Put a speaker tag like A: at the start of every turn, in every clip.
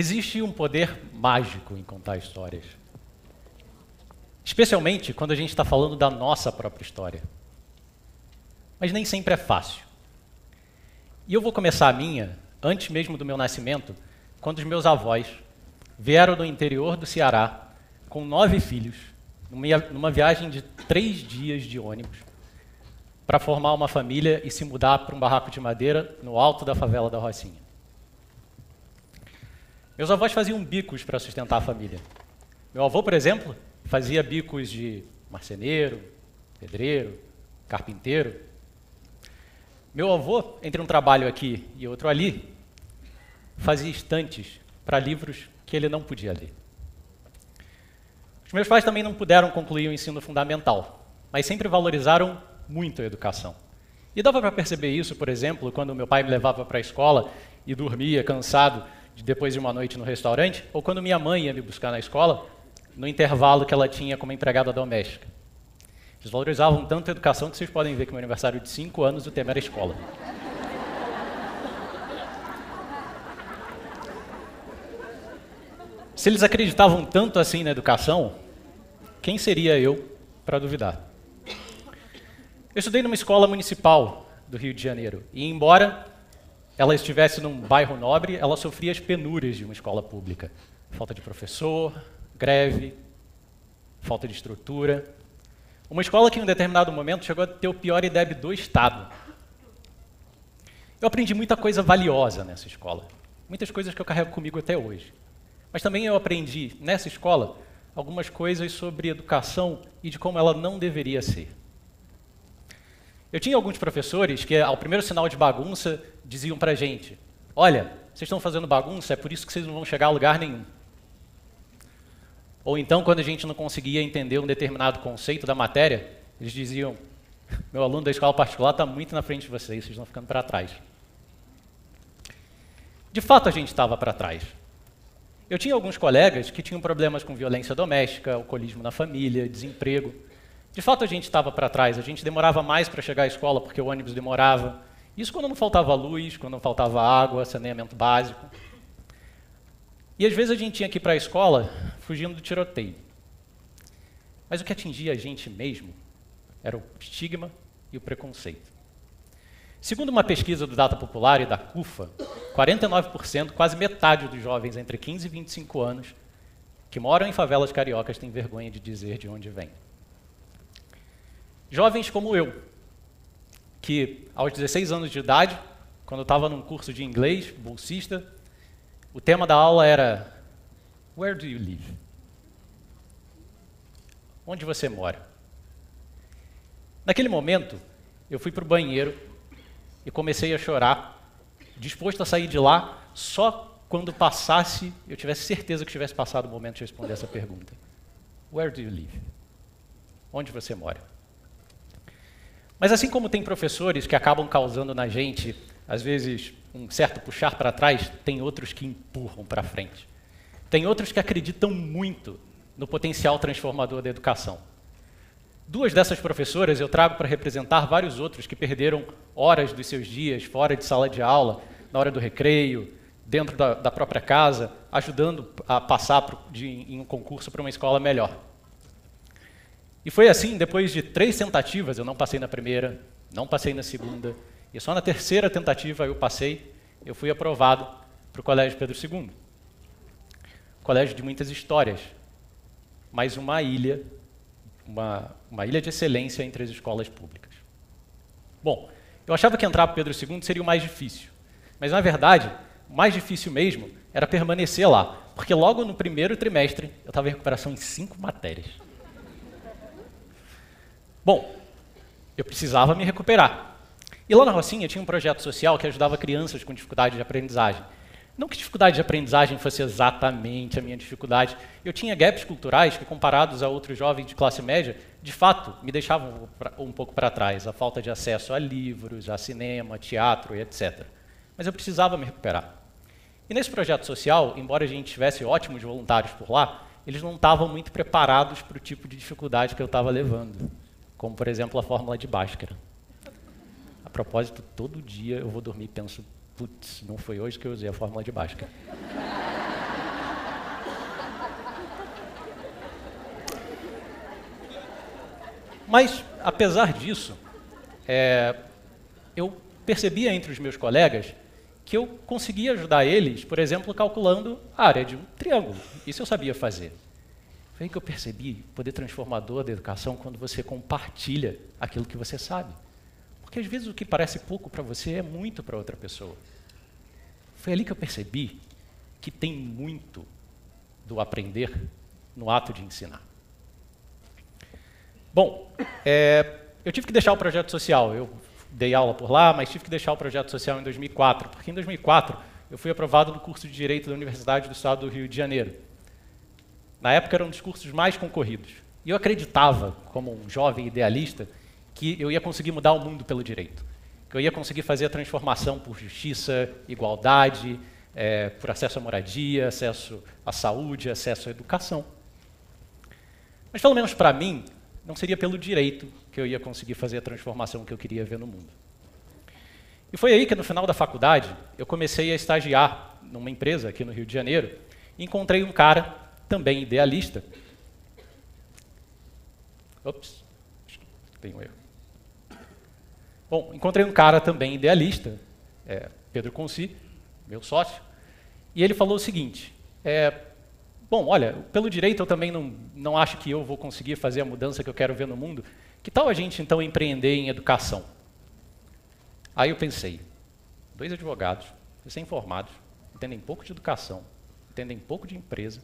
A: Existe um poder mágico em contar histórias. Especialmente quando a gente está falando da nossa própria história. Mas nem sempre é fácil. E eu vou começar a minha, antes mesmo do meu nascimento, quando os meus avós vieram do interior do Ceará com nove filhos, numa viagem de três dias de ônibus, para formar uma família e se mudar para um barraco de madeira no alto da favela da Rocinha. Meus avós faziam bicos para sustentar a família. Meu avô, por exemplo, fazia bicos de marceneiro, pedreiro, carpinteiro. Meu avô, entre um trabalho aqui e outro ali, fazia estantes para livros que ele não podia ler. Os meus pais também não puderam concluir o ensino fundamental, mas sempre valorizaram muito a educação. E dava para perceber isso, por exemplo, quando meu pai me levava para a escola e dormia cansado depois de uma noite no restaurante, ou quando minha mãe ia me buscar na escola, no intervalo que ela tinha como empregada doméstica. Eles valorizavam tanto a educação que vocês podem ver que meu aniversário de 5 anos o tema era escola. Se eles acreditavam tanto assim na educação, quem seria eu para duvidar? Eu estudei numa escola municipal do Rio de Janeiro, e embora ela estivesse num bairro nobre, ela sofria as penúrias de uma escola pública. Falta de professor, greve, falta de estrutura. Uma escola que em um determinado momento chegou a ter o pior IDEB do Estado. Eu aprendi muita coisa valiosa nessa escola. Muitas coisas que eu carrego comigo até hoje. Mas também eu aprendi nessa escola algumas coisas sobre educação e de como ela não deveria ser. Eu tinha alguns professores que, ao primeiro sinal de bagunça, diziam para a gente: Olha, vocês estão fazendo bagunça, é por isso que vocês não vão chegar a lugar nenhum. Ou então, quando a gente não conseguia entender um determinado conceito da matéria, eles diziam: Meu aluno da escola particular está muito na frente de vocês, vocês estão ficando para trás. De fato, a gente estava para trás. Eu tinha alguns colegas que tinham problemas com violência doméstica, alcoolismo na família, desemprego. De fato, a gente estava para trás, a gente demorava mais para chegar à escola porque o ônibus demorava. Isso quando não faltava luz, quando não faltava água, saneamento básico. E às vezes a gente tinha que ir para a escola fugindo do tiroteio. Mas o que atingia a gente mesmo era o estigma e o preconceito. Segundo uma pesquisa do Data Popular e da CUFA, 49%, quase metade dos jovens entre 15 e 25 anos que moram em favelas cariocas têm vergonha de dizer de onde vêm. Jovens como eu, que aos 16 anos de idade, quando eu estava num curso de inglês, bolsista, o tema da aula era Where do you live? Onde você mora? Naquele momento, eu fui para o banheiro e comecei a chorar, disposto a sair de lá só quando passasse, eu tivesse certeza que tivesse passado o momento de responder essa pergunta. Where do you live? Onde você mora? Mas assim como tem professores que acabam causando na gente, às vezes, um certo puxar para trás, tem outros que empurram para frente. Tem outros que acreditam muito no potencial transformador da educação. Duas dessas professoras eu trago para representar vários outros que perderam horas dos seus dias fora de sala de aula, na hora do recreio, dentro da, da própria casa, ajudando a passar de, em um concurso para uma escola melhor. E foi assim, depois de três tentativas, eu não passei na primeira, não passei na segunda, e só na terceira tentativa eu passei, eu fui aprovado para o Colégio Pedro II. Colégio de muitas histórias, mas uma ilha, uma, uma ilha de excelência entre as escolas públicas. Bom, eu achava que entrar para Pedro II seria o mais difícil, mas na verdade, o mais difícil mesmo era permanecer lá, porque logo no primeiro trimestre eu estava em recuperação em cinco matérias. Bom, eu precisava me recuperar. E lá na Rocinha tinha um projeto social que ajudava crianças com dificuldade de aprendizagem. Não que dificuldade de aprendizagem fosse exatamente a minha dificuldade. Eu tinha gaps culturais que, comparados a outros jovens de classe média, de fato, me deixavam um pouco para trás. A falta de acesso a livros, a cinema, teatro e etc. Mas eu precisava me recuperar. E nesse projeto social, embora a gente tivesse ótimos voluntários por lá, eles não estavam muito preparados para o tipo de dificuldade que eu estava levando como por exemplo a fórmula de Bhaskara. A propósito, todo dia eu vou dormir e penso, putz, não foi hoje que eu usei a fórmula de Bhaskara. Mas, apesar disso, é, eu percebia entre os meus colegas que eu conseguia ajudar eles, por exemplo, calculando a área de um triângulo. Isso eu sabia fazer. Foi aí que eu percebi o poder transformador da educação quando você compartilha aquilo que você sabe. Porque às vezes o que parece pouco para você é muito para outra pessoa. Foi ali que eu percebi que tem muito do aprender no ato de ensinar. Bom, é, eu tive que deixar o projeto social. Eu dei aula por lá, mas tive que deixar o projeto social em 2004, porque em 2004 eu fui aprovado no curso de Direito da Universidade do Estado do Rio de Janeiro. Na época era um dos cursos mais concorridos. E eu acreditava, como um jovem idealista, que eu ia conseguir mudar o mundo pelo direito, que eu ia conseguir fazer a transformação por justiça, igualdade, é, por acesso à moradia, acesso à saúde, acesso à educação. Mas pelo menos para mim, não seria pelo direito que eu ia conseguir fazer a transformação que eu queria ver no mundo. E foi aí que, no final da faculdade, eu comecei a estagiar numa empresa aqui no Rio de Janeiro e encontrei um cara, também idealista. Ops, tem um erro. Bom, encontrei um cara também idealista, é, Pedro Conci, meu sócio, e ele falou o seguinte: é, Bom, olha, pelo direito eu também não, não acho que eu vou conseguir fazer a mudança que eu quero ver no mundo. Que tal a gente então empreender em educação? Aí eu pensei, dois advogados, recém-formados, entendem pouco de educação, entendem pouco de empresa,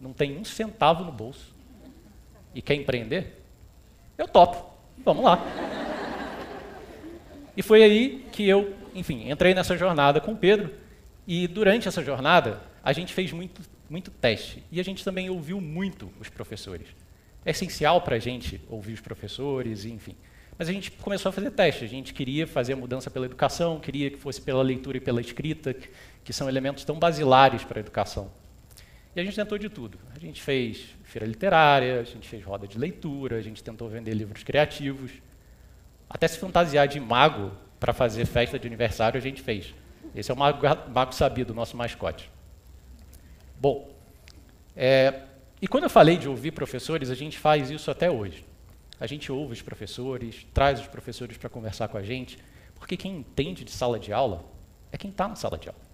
A: não tem um centavo no bolso e quer empreender? Eu topo, vamos lá. E foi aí que eu, enfim, entrei nessa jornada com o Pedro e durante essa jornada a gente fez muito muito teste. E a gente também ouviu muito os professores. É essencial para a gente ouvir os professores, enfim. Mas a gente começou a fazer teste. A gente queria fazer a mudança pela educação, queria que fosse pela leitura e pela escrita, que são elementos tão basilares para a educação. E a gente tentou de tudo. A gente fez feira literária, a gente fez roda de leitura, a gente tentou vender livros criativos. Até se fantasiar de mago para fazer festa de aniversário, a gente fez. Esse é o mago, mago sabido, nosso mascote. Bom, é, e quando eu falei de ouvir professores, a gente faz isso até hoje. A gente ouve os professores, traz os professores para conversar com a gente, porque quem entende de sala de aula é quem está na sala de aula.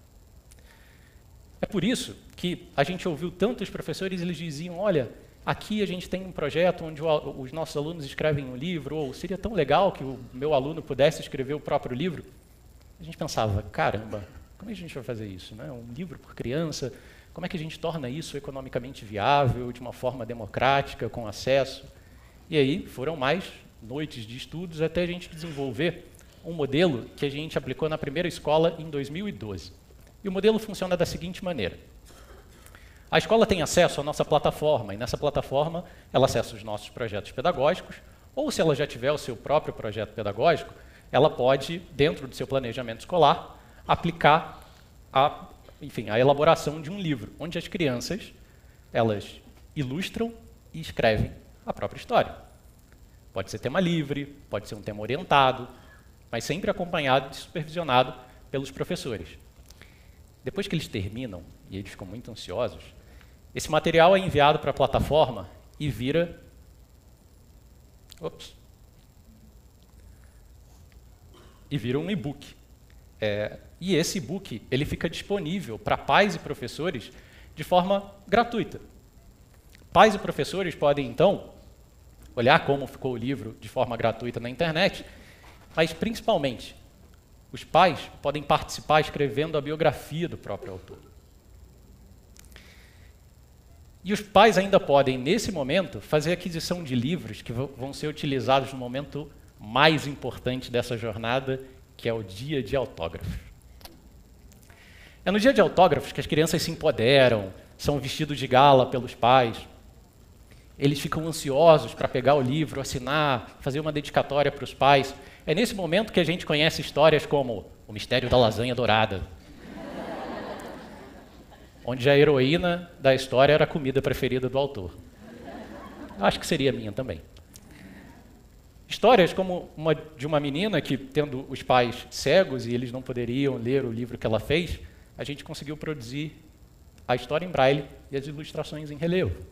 A: É por isso que a gente ouviu tantos professores, eles diziam: olha, aqui a gente tem um projeto onde o, os nossos alunos escrevem um livro, ou seria tão legal que o meu aluno pudesse escrever o próprio livro. A gente pensava: caramba, como é que a gente vai fazer isso? Né? Um livro por criança, como é que a gente torna isso economicamente viável, de uma forma democrática, com acesso? E aí foram mais noites de estudos até a gente desenvolver um modelo que a gente aplicou na primeira escola em 2012. E o modelo funciona da seguinte maneira. A escola tem acesso à nossa plataforma, e nessa plataforma ela acessa os nossos projetos pedagógicos, ou se ela já tiver o seu próprio projeto pedagógico, ela pode, dentro do seu planejamento escolar, aplicar a enfim, a elaboração de um livro, onde as crianças elas ilustram e escrevem a própria história. Pode ser tema livre, pode ser um tema orientado, mas sempre acompanhado e supervisionado pelos professores. Depois que eles terminam, e eles ficam muito ansiosos, esse material é enviado para a plataforma e vira. Ops. E vira um e-book. É, e esse e-book ele fica disponível para pais e professores de forma gratuita. Pais e professores podem, então, olhar como ficou o livro de forma gratuita na internet, mas, principalmente, os pais podem participar escrevendo a biografia do próprio autor. E os pais ainda podem, nesse momento, fazer aquisição de livros que vão ser utilizados no momento mais importante dessa jornada, que é o dia de autógrafos. É no dia de autógrafos que as crianças se empoderam, são vestidos de gala pelos pais. Eles ficam ansiosos para pegar o livro, assinar, fazer uma dedicatória para os pais. É nesse momento que a gente conhece histórias como O Mistério da Lasanha Dourada, onde a heroína da história era a comida preferida do autor. Acho que seria minha também. Histórias como uma de uma menina que, tendo os pais cegos e eles não poderiam ler o livro que ela fez, a gente conseguiu produzir a história em braille e as ilustrações em relevo.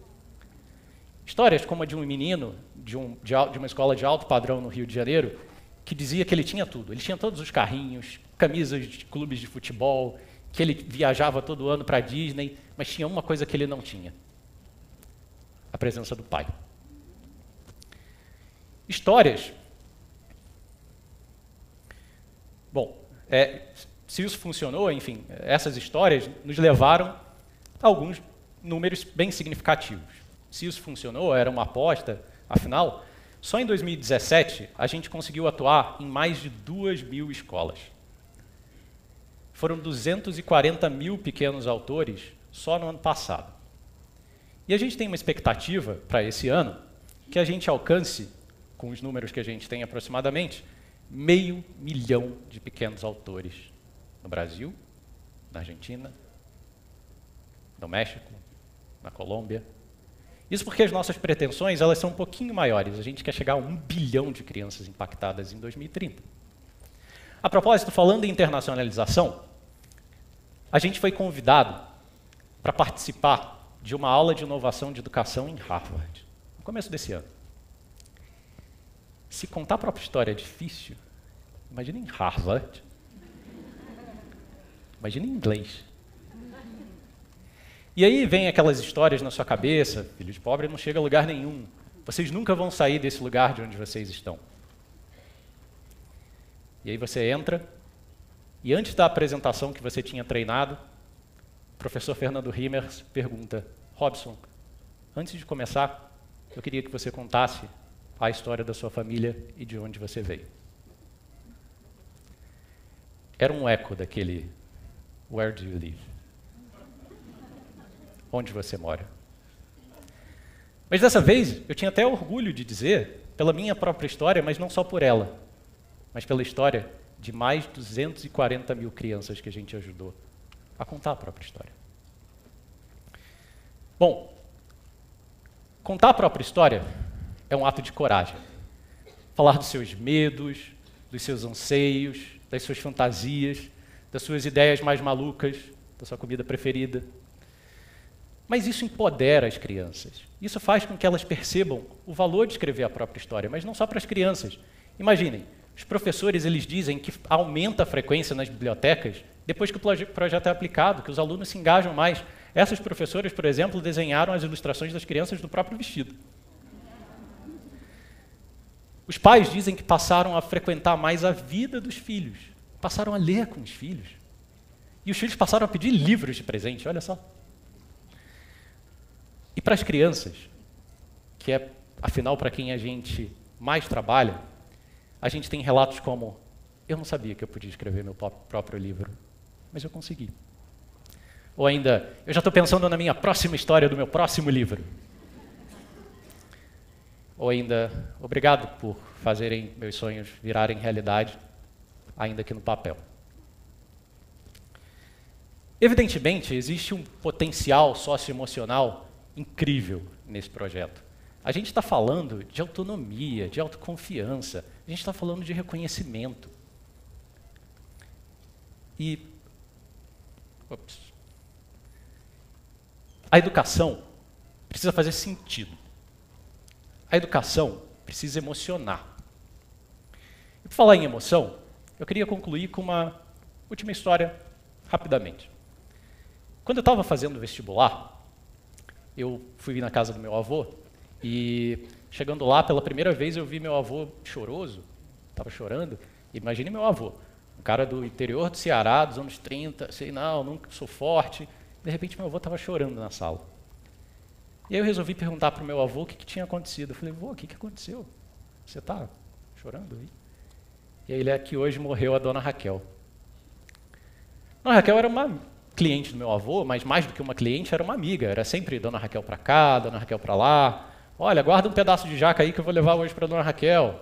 A: Histórias como a de um menino de, um, de, de uma escola de alto padrão no Rio de Janeiro, que dizia que ele tinha tudo. Ele tinha todos os carrinhos, camisas de clubes de futebol, que ele viajava todo ano para Disney, mas tinha uma coisa que ele não tinha: a presença do pai. Histórias. Bom, é, se isso funcionou, enfim, essas histórias nos levaram a alguns números bem significativos. Se isso funcionou, era uma aposta, afinal, só em 2017 a gente conseguiu atuar em mais de duas mil escolas. Foram 240 mil pequenos autores só no ano passado. E a gente tem uma expectativa para esse ano que a gente alcance, com os números que a gente tem aproximadamente, meio milhão de pequenos autores no Brasil, na Argentina, no México, na Colômbia. Isso porque as nossas pretensões elas são um pouquinho maiores. A gente quer chegar a um bilhão de crianças impactadas em 2030. A propósito, falando em internacionalização, a gente foi convidado para participar de uma aula de inovação de educação em Harvard, no começo desse ano. Se contar a própria história é difícil, imagina em Harvard. Imagina em inglês. E aí vem aquelas histórias na sua cabeça, filho de pobre não chega a lugar nenhum. Vocês nunca vão sair desse lugar de onde vocês estão. E aí você entra, e antes da apresentação que você tinha treinado, o professor Fernando Rimmers pergunta: Robson, antes de começar, eu queria que você contasse a história da sua família e de onde você veio. Era um eco daquele Where do you live? Onde você mora? Mas dessa vez, eu tinha até orgulho de dizer, pela minha própria história, mas não só por ela, mas pela história de mais de 240 mil crianças que a gente ajudou a contar a própria história. Bom, contar a própria história é um ato de coragem. Falar dos seus medos, dos seus anseios, das suas fantasias, das suas ideias mais malucas, da sua comida preferida. Mas isso empodera as crianças. Isso faz com que elas percebam o valor de escrever a própria história, mas não só para as crianças. Imaginem, os professores eles dizem que aumenta a frequência nas bibliotecas depois que o projeto é aplicado, que os alunos se engajam mais. Essas professoras, por exemplo, desenharam as ilustrações das crianças do próprio vestido. Os pais dizem que passaram a frequentar mais a vida dos filhos, passaram a ler com os filhos. E os filhos passaram a pedir livros de presente, olha só. E para as crianças, que é afinal para quem a gente mais trabalha, a gente tem relatos como: eu não sabia que eu podia escrever meu próprio livro, mas eu consegui. Ou ainda, eu já estou pensando na minha próxima história do meu próximo livro. Ou ainda, obrigado por fazerem meus sonhos virarem realidade, ainda que no papel. Evidentemente, existe um potencial socioemocional incrível nesse projeto. A gente está falando de autonomia, de autoconfiança, a gente está falando de reconhecimento. E. Ops. A educação precisa fazer sentido. A educação precisa emocionar. E por falar em emoção, eu queria concluir com uma última história rapidamente. Quando eu estava fazendo vestibular, eu fui na casa do meu avô e chegando lá, pela primeira vez, eu vi meu avô choroso, estava chorando. Imagine meu avô, um cara do interior do Ceará, dos anos 30, sei, não, nunca sou forte. De repente, meu avô estava chorando na sala. E aí eu resolvi perguntar para o meu avô o que, que, tinha acontecido. Eu falei, vô, o que, que aconteceu? Você está chorando aí? E aí ele é que hoje morreu a dona Raquel. Dona Raquel era uma cliente do meu avô, mas mais do que uma cliente, era uma amiga. Era sempre dona Raquel para cá, dona Raquel para lá. Olha, guarda um pedaço de jaca aí que eu vou levar hoje para dona Raquel.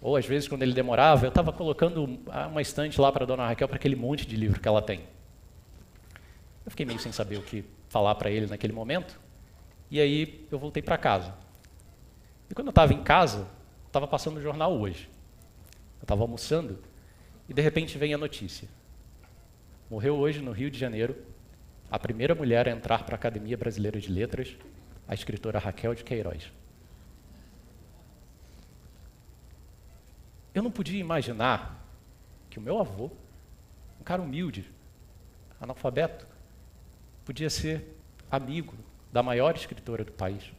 A: Ou às vezes, quando ele demorava, eu estava colocando uma estante lá para dona Raquel para aquele monte de livro que ela tem. Eu fiquei meio sem saber o que falar para ele naquele momento. E aí eu voltei para casa. E quando eu estava em casa, estava passando o jornal hoje. Eu estava almoçando e de repente vem a notícia. Morreu hoje no Rio de Janeiro a primeira mulher a entrar para a Academia Brasileira de Letras, a escritora Raquel de Queiroz. Eu não podia imaginar que o meu avô, um cara humilde, analfabeto, podia ser amigo da maior escritora do país.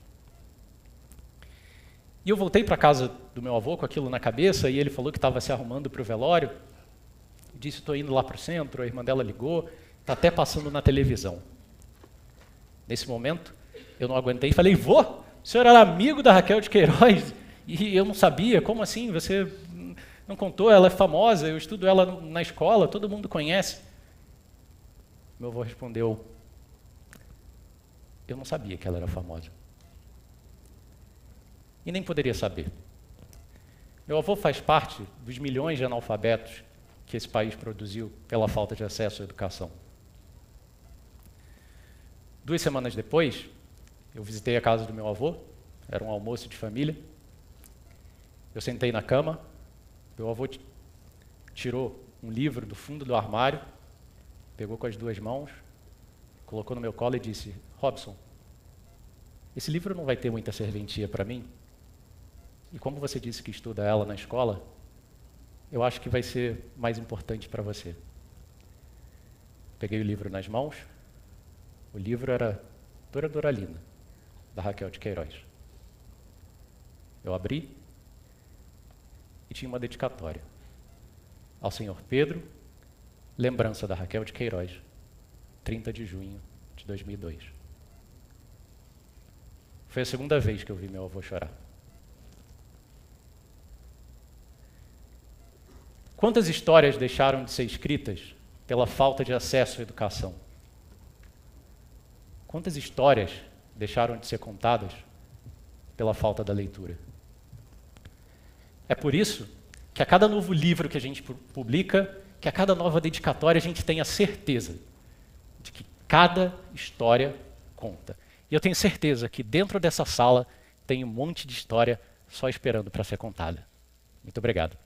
A: E eu voltei para casa do meu avô com aquilo na cabeça e ele falou que estava se arrumando para o velório. Disse: Estou indo lá para o centro. A irmã dela ligou, está até passando na televisão. Nesse momento, eu não aguentei e falei: Vô, o senhor era amigo da Raquel de Queiroz e eu não sabia. Como assim? Você não contou? Ela é famosa, eu estudo ela na escola, todo mundo conhece. Meu avô respondeu: Eu não sabia que ela era famosa e nem poderia saber. Meu avô faz parte dos milhões de analfabetos que esse país produziu pela falta de acesso à educação. Duas semanas depois, eu visitei a casa do meu avô, era um almoço de família. Eu sentei na cama, meu avô tirou um livro do fundo do armário, pegou com as duas mãos, colocou no meu colo e disse: Robson, esse livro não vai ter muita serventia para mim, e como você disse que estuda ela na escola, eu acho que vai ser mais importante para você. Peguei o livro nas mãos. O livro era Dora Doralina, da Raquel de Queiroz. Eu abri e tinha uma dedicatória ao senhor Pedro, lembrança da Raquel de Queiroz, 30 de junho de 2002. Foi a segunda vez que eu vi meu avô chorar. Quantas histórias deixaram de ser escritas pela falta de acesso à educação? Quantas histórias deixaram de ser contadas pela falta da leitura? É por isso que a cada novo livro que a gente publica, que a cada nova dedicatória a gente tem a certeza de que cada história conta. E eu tenho certeza que dentro dessa sala tem um monte de história só esperando para ser contada. Muito obrigado.